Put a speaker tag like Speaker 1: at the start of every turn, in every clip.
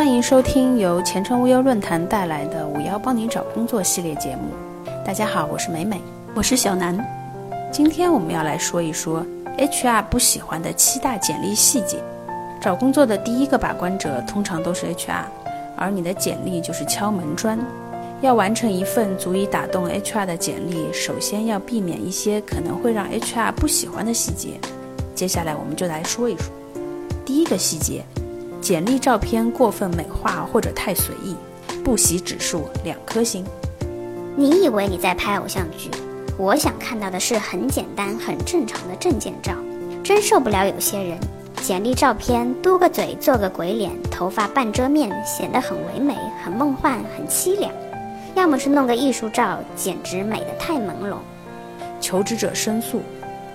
Speaker 1: 欢迎收听由前程无忧论坛带来的“五幺帮你找工作”系列节目。大家好，我是美美，
Speaker 2: 我是小南。
Speaker 1: 今天我们要来说一说 HR 不喜欢的七大简历细节。找工作的第一个把关者通常都是 HR，而你的简历就是敲门砖。要完成一份足以打动 HR 的简历，首先要避免一些可能会让 HR 不喜欢的细节。接下来我们就来说一说。第一个细节，简历照片过分美化或者太随意，不喜指数两颗星。
Speaker 3: 你以为你在拍偶像剧？我想看到的是很简单、很正常的证件照。真受不了有些人，简历照片嘟个嘴、做个鬼脸，头发半遮面，显得很唯美、很梦幻、很凄凉。要么是弄个艺术照，简直美得太朦胧。
Speaker 1: 求职者申诉：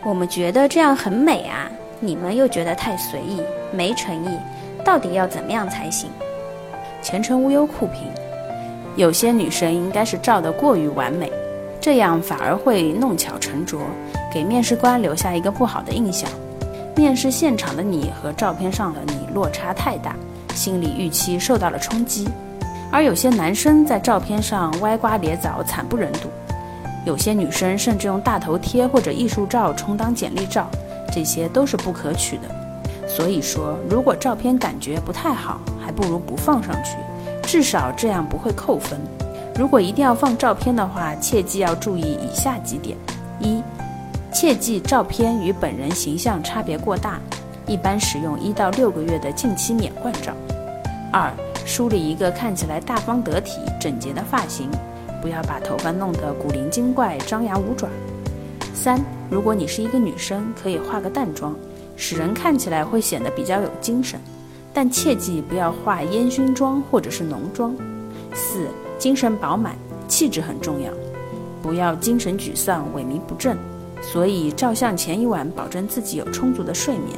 Speaker 1: 我们觉得这样很美啊，你们又觉得太随意、没诚意，到底要怎么样才行？前程无忧酷评：有些女生应该是照得过于完美，这样反而会弄巧成拙，给面试官留下一个不好的印象。面试现场的你和照片上的你落差太大，心理预期受到了冲击。而有些男生在照片上歪瓜裂枣，惨不忍睹；有些女生甚至用大头贴或者艺术照充当简历照，这些都是不可取的。所以说，如果照片感觉不太好，还不如不放上去，至少这样不会扣分。如果一定要放照片的话，切记要注意以下几点：一、切记照片与本人形象差别过大，一般使用一到六个月的近期免冠照；二、梳理一个看起来大方得体、整洁的发型，不要把头发弄得古灵精怪、张牙舞爪。三，如果你是一个女生，可以化个淡妆，使人看起来会显得比较有精神，但切记不要化烟熏妆或者是浓妆。四，精神饱满，气质很重要，不要精神沮丧、萎靡不振。所以照相前一晚保证自己有充足的睡眠。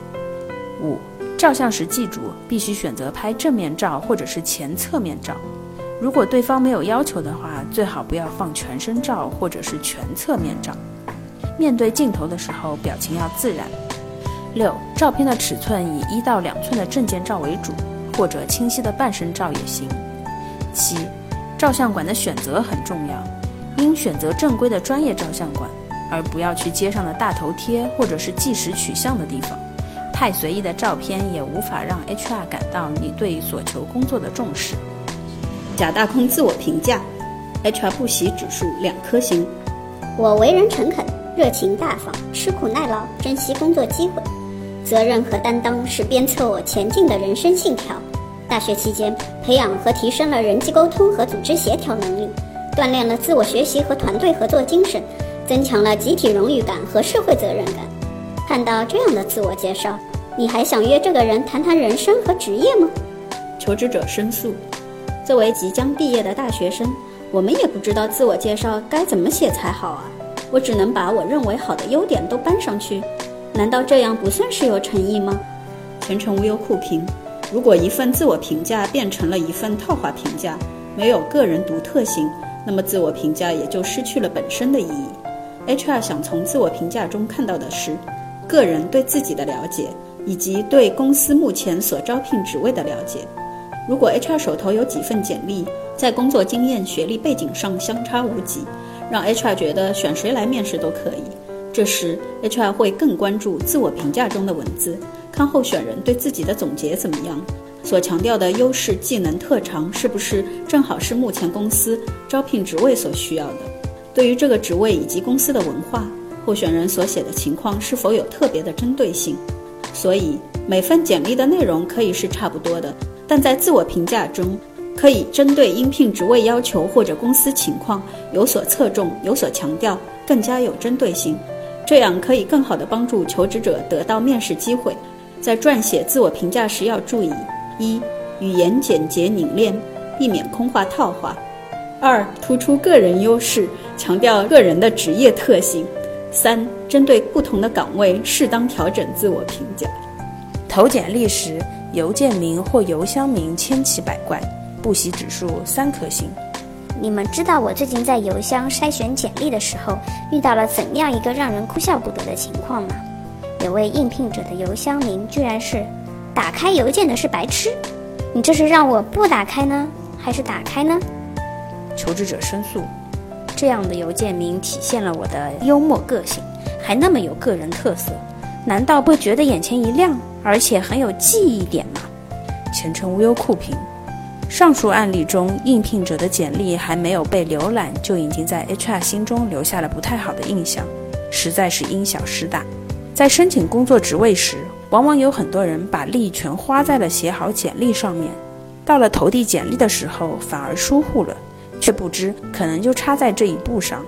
Speaker 1: 五。照相时记住，必须选择拍正面照或者是前侧面照。如果对方没有要求的话，最好不要放全身照或者是全侧面照。面对镜头的时候，表情要自然。六，照片的尺寸以一到两寸的证件照为主，或者清晰的半身照也行。七，照相馆的选择很重要，应选择正规的专业照相馆，而不要去街上的大头贴或者是计时取相的地方。太随意的照片也无法让 HR 感到你对所求工作的重视。
Speaker 2: 假大空自我评价，HR 不喜指数两颗星。
Speaker 3: 我为人诚恳、热情大方、吃苦耐劳、珍惜工作机会，责任和担当是鞭策我前进的人生信条。大学期间，培养和提升了人际沟通和组织协调能力，锻炼了自我学习和团队合作精神，增强了集体荣誉感和社会责任感。看到这样的自我介绍。你还想约这个人谈谈人生和职业吗？
Speaker 2: 求职者申诉：作为即将毕业的大学生，我们也不知道自我介绍该怎么写才好啊！我只能把我认为好的优点都搬上去，难道这样不算是有诚意吗？全程无忧酷评：如果一份自我评价变成了一份套话评价，没有个人独特性，那么自我评价也就失去了本身的意义。HR 想从自我评价中看到的是个人对自己的了解。以及对公司目前所招聘职位的了解。如果 HR 手头有几份简历，在工作经验、学历背景上相差无几，让 HR 觉得选谁来面试都可以，这时 HR 会更关注自我评价中的文字，看候选人对自己的总结怎么样，所强调的优势、技能、特长是不是正好是目前公司招聘职位所需要的。对于这个职位以及公司的文化，候选人所写的情况是否有特别的针对性。所以，每份简历的内容可以是差不多的，但在自我评价中，可以针对应聘职位要求或者公司情况有所侧重、有所强调，更加有针对性。这样可以更好地帮助求职者得到面试机会。在撰写自我评价时要注意：一、语言简洁凝练，避免空话套话；二、突出个人优势，强调个人的职业特性。三、针对不同的岗位，适当调整自我评价。
Speaker 1: 投简历时，邮件名或邮箱名千奇百怪，不喜指数三颗星。
Speaker 3: 你们知道我最近在邮箱筛选简历的时候，遇到了怎样一个让人哭笑不得的情况吗？有位应聘者的邮箱名居然是“打开邮件的是白痴”。你这是让我不打开呢，还是打开呢？
Speaker 1: 求职者申诉：这样的邮件名体现了我的幽默个性，还那么有个人特色，难道不觉得眼前一亮，而且很有记忆点吗？前程无忧酷评：上述案例中，应聘者的简历还没有被浏览，就已经在 HR 心中留下了不太好的印象，实在是因小失大。在申请工作职位时，往往有很多人把力全花在了写好简历上面，到了投递简历的时候反而疏忽了，却不知可能就差在这一步上。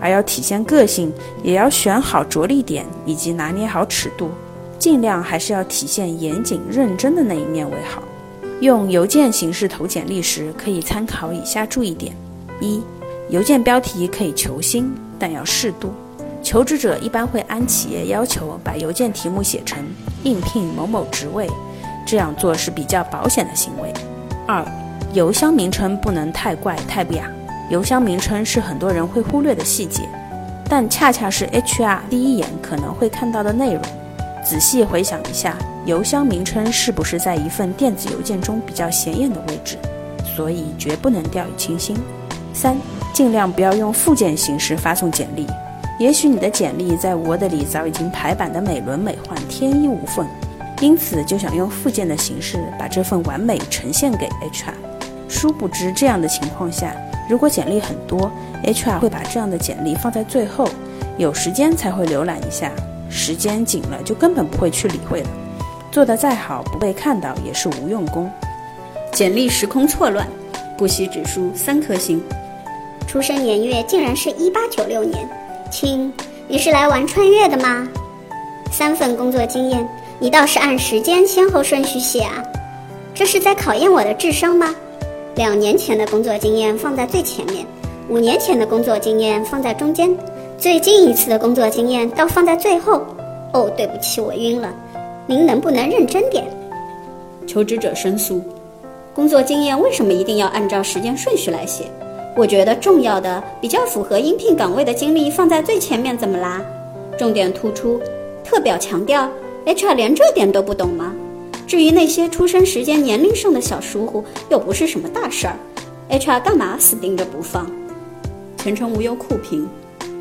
Speaker 1: 而要体现个性，也要选好着力点以及拿捏好尺度，尽量还是要体现严谨认真的那一面为好。用邮件形式投简历时，可以参考以下注意点：一、邮件标题可以求新，但要适度。求职者一般会按企业要求把邮件题目写成“应聘某某职位”，这样做是比较保险的行为。二、邮箱名称不能太怪太不雅，邮箱名称是很多人会忽略的细节，但恰恰是 HR 第一眼可能会看到的内容。仔细回想一下，邮箱名称是不是在一份电子邮件中比较显眼的位置？所以绝不能掉以轻心。三、尽量不要用附件形式发送简历。也许你的简历在 Word 里早已经排版的美轮美奂、天衣无缝，因此就想用附件的形式把这份完美呈现给 HR。殊不知，这样的情况下，如果简历很多，HR 会把这样的简历放在最后，有时间才会浏览一下，时间紧了就根本不会去理会了。做得再好，不被看到也是无用功。
Speaker 2: 简历时空错乱，不喜指数三颗星。
Speaker 3: 出生年月竟然是一八九六年。亲，你是来玩穿越的吗？三份工作经验，你倒是按时间先后顺序写啊！这是在考验我的智商吗？两年前的工作经验放在最前面，五年前的工作经验放在中间，最近一次的工作经验倒放在最后。哦，对不起，我晕了。您能不能认真点？
Speaker 2: 求职者申诉：工作经验为什么一定要按照时间顺序来写？我觉得重要的、比较符合应聘岗位的经历放在最前面，怎么啦？重点突出，特表强调，HR 连这点都不懂吗？至于那些出生时间、年龄上的小疏忽，又不是什么大事儿，HR 干嘛死盯着不放？前程无忧酷评：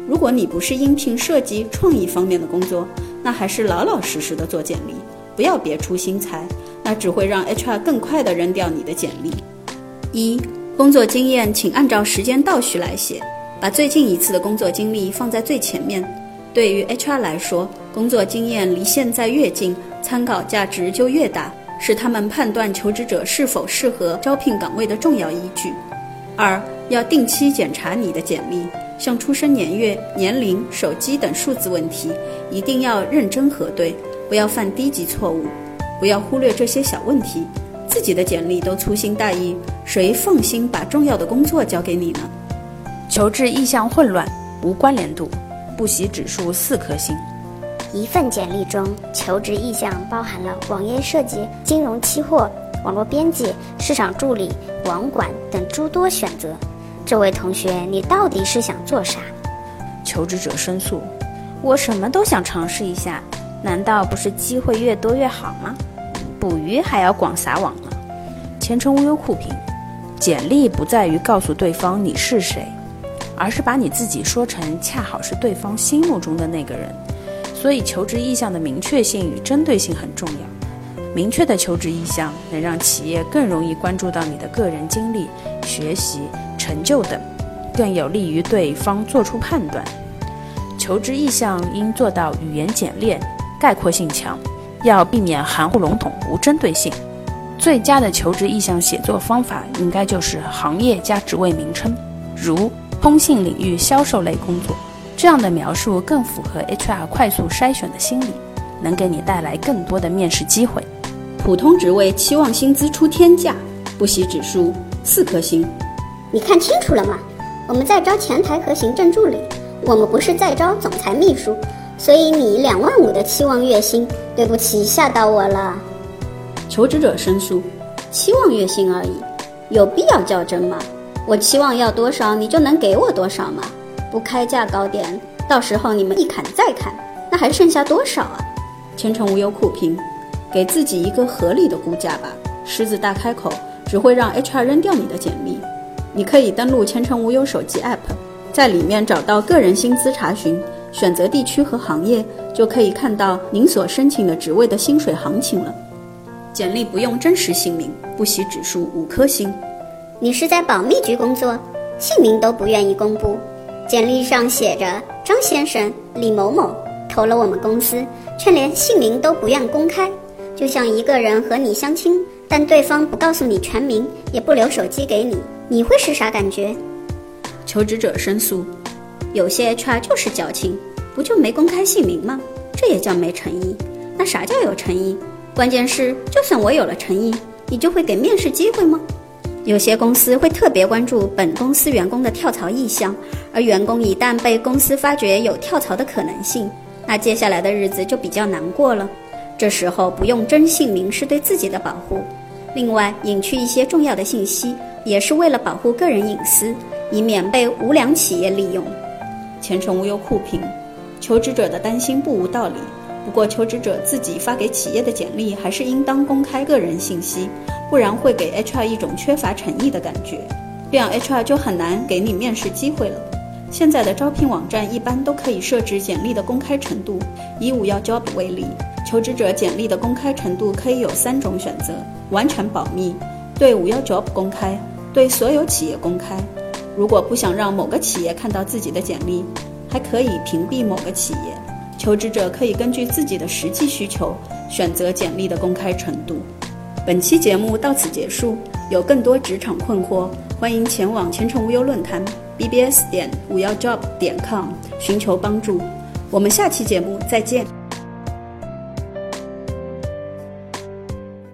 Speaker 2: 如果你不是应聘设计、创意方面的工作，那还是老老实实的做简历，不要别出心裁，那只会让 HR 更快的扔掉你的简历。一。工作经验，请按照时间倒序来写，把最近一次的工作经历放在最前面。对于 HR 来说，工作经验离现在越近，参考价值就越大，是他们判断求职者是否适合招聘岗位的重要依据。二，要定期检查你的简历，像出生年月、年龄、手机等数字问题，一定要认真核对，不要犯低级错误，不要忽略这些小问题。自己的简历都粗心大意，谁放心把重要的工作交给你呢？
Speaker 1: 求职意向混乱，无关联度，不喜指数四颗星。
Speaker 3: 一份简历中，求职意向包含了网页设计、金融期货、网络编辑、市场助理、网管等诸多选择。这位同学，你到底是想做啥？
Speaker 1: 求职者申诉：我什么都想尝试一下，难道不是机会越多越好吗？捕鱼还要广撒网呢。前程无忧酷评：简历不在于告诉对方你是谁，而是把你自己说成恰好是对方心目中的那个人。所以求职意向的明确性与针对性很重要。明确的求职意向能让企业更容易关注到你的个人经历、学习、成就等，更有利于对方做出判断。求职意向应做到语言简练、概括性强。要避免含糊笼统、无针对性。最佳的求职意向写作方法，应该就是行业加职位名称，如通信领域销售类工作。这样的描述更符合 HR 快速筛选的心理，能给你带来更多的面试机会。
Speaker 2: 普通职位期望薪资出天价，不喜指数四颗星。
Speaker 3: 你看清楚了吗？我们在招前台和行政助理，我们不是在招总裁秘书。所以你两万五的期望月薪，对不起，吓到我了。
Speaker 2: 求职者申诉：期望月薪而已，有必要较真吗？我期望要多少，你就能给我多少吗？不开价高点，到时候你们一砍再砍，那还剩下多少啊？前程无忧苦评：给自己一个合理的估价吧，狮子大开口只会让 HR 扔掉你的简历。你可以登录前程无忧手机 App，在里面找到个人薪资查询，选择地区和行业，就可以看到您所申请的职位的薪水行情了。简历不用真实姓名，不喜指数五颗星。
Speaker 3: 你是在保密局工作，姓名都不愿意公布，简历上写着张先生李某某投了我们公司，却连姓名都不愿公开，就像一个人和你相亲，但对方不告诉你全名，也不留手机给你。你会是啥感觉？
Speaker 2: 求职者申诉：
Speaker 4: 有些 HR 就是矫情，不就没公开姓名吗？这也叫没诚意？那啥叫有诚意？关键是，就算我有了诚意，你就会给面试机会吗？有些公司会特别关注本公司员工的跳槽意向，而员工一旦被公司发觉有跳槽的可能性，那接下来的日子就比较难过了。这时候不用真姓名是对自己的保护，另外隐去一些重要的信息。也是为了保护个人隐私，以免被无良企业利用。
Speaker 2: 前程无忧酷评，求职者的担心不无道理。不过，求职者自己发给企业的简历还是应当公开个人信息，不然会给 HR 一种缺乏诚意的感觉，这样 HR 就很难给你面试机会了。现在的招聘网站一般都可以设置简历的公开程度。以五幺 Job 为例，求职者简历的公开程度可以有三种选择：完全保密，对五幺 Job 公开。对所有企业公开，如果不想让某个企业看到自己的简历，还可以屏蔽某个企业。求职者可以根据自己的实际需求选择简历的公开程度。本期节目到此结束，有更多职场困惑，欢迎前往前程无忧论坛 bbs 点五幺 job 点 com 寻求帮助。我们下期节目再见。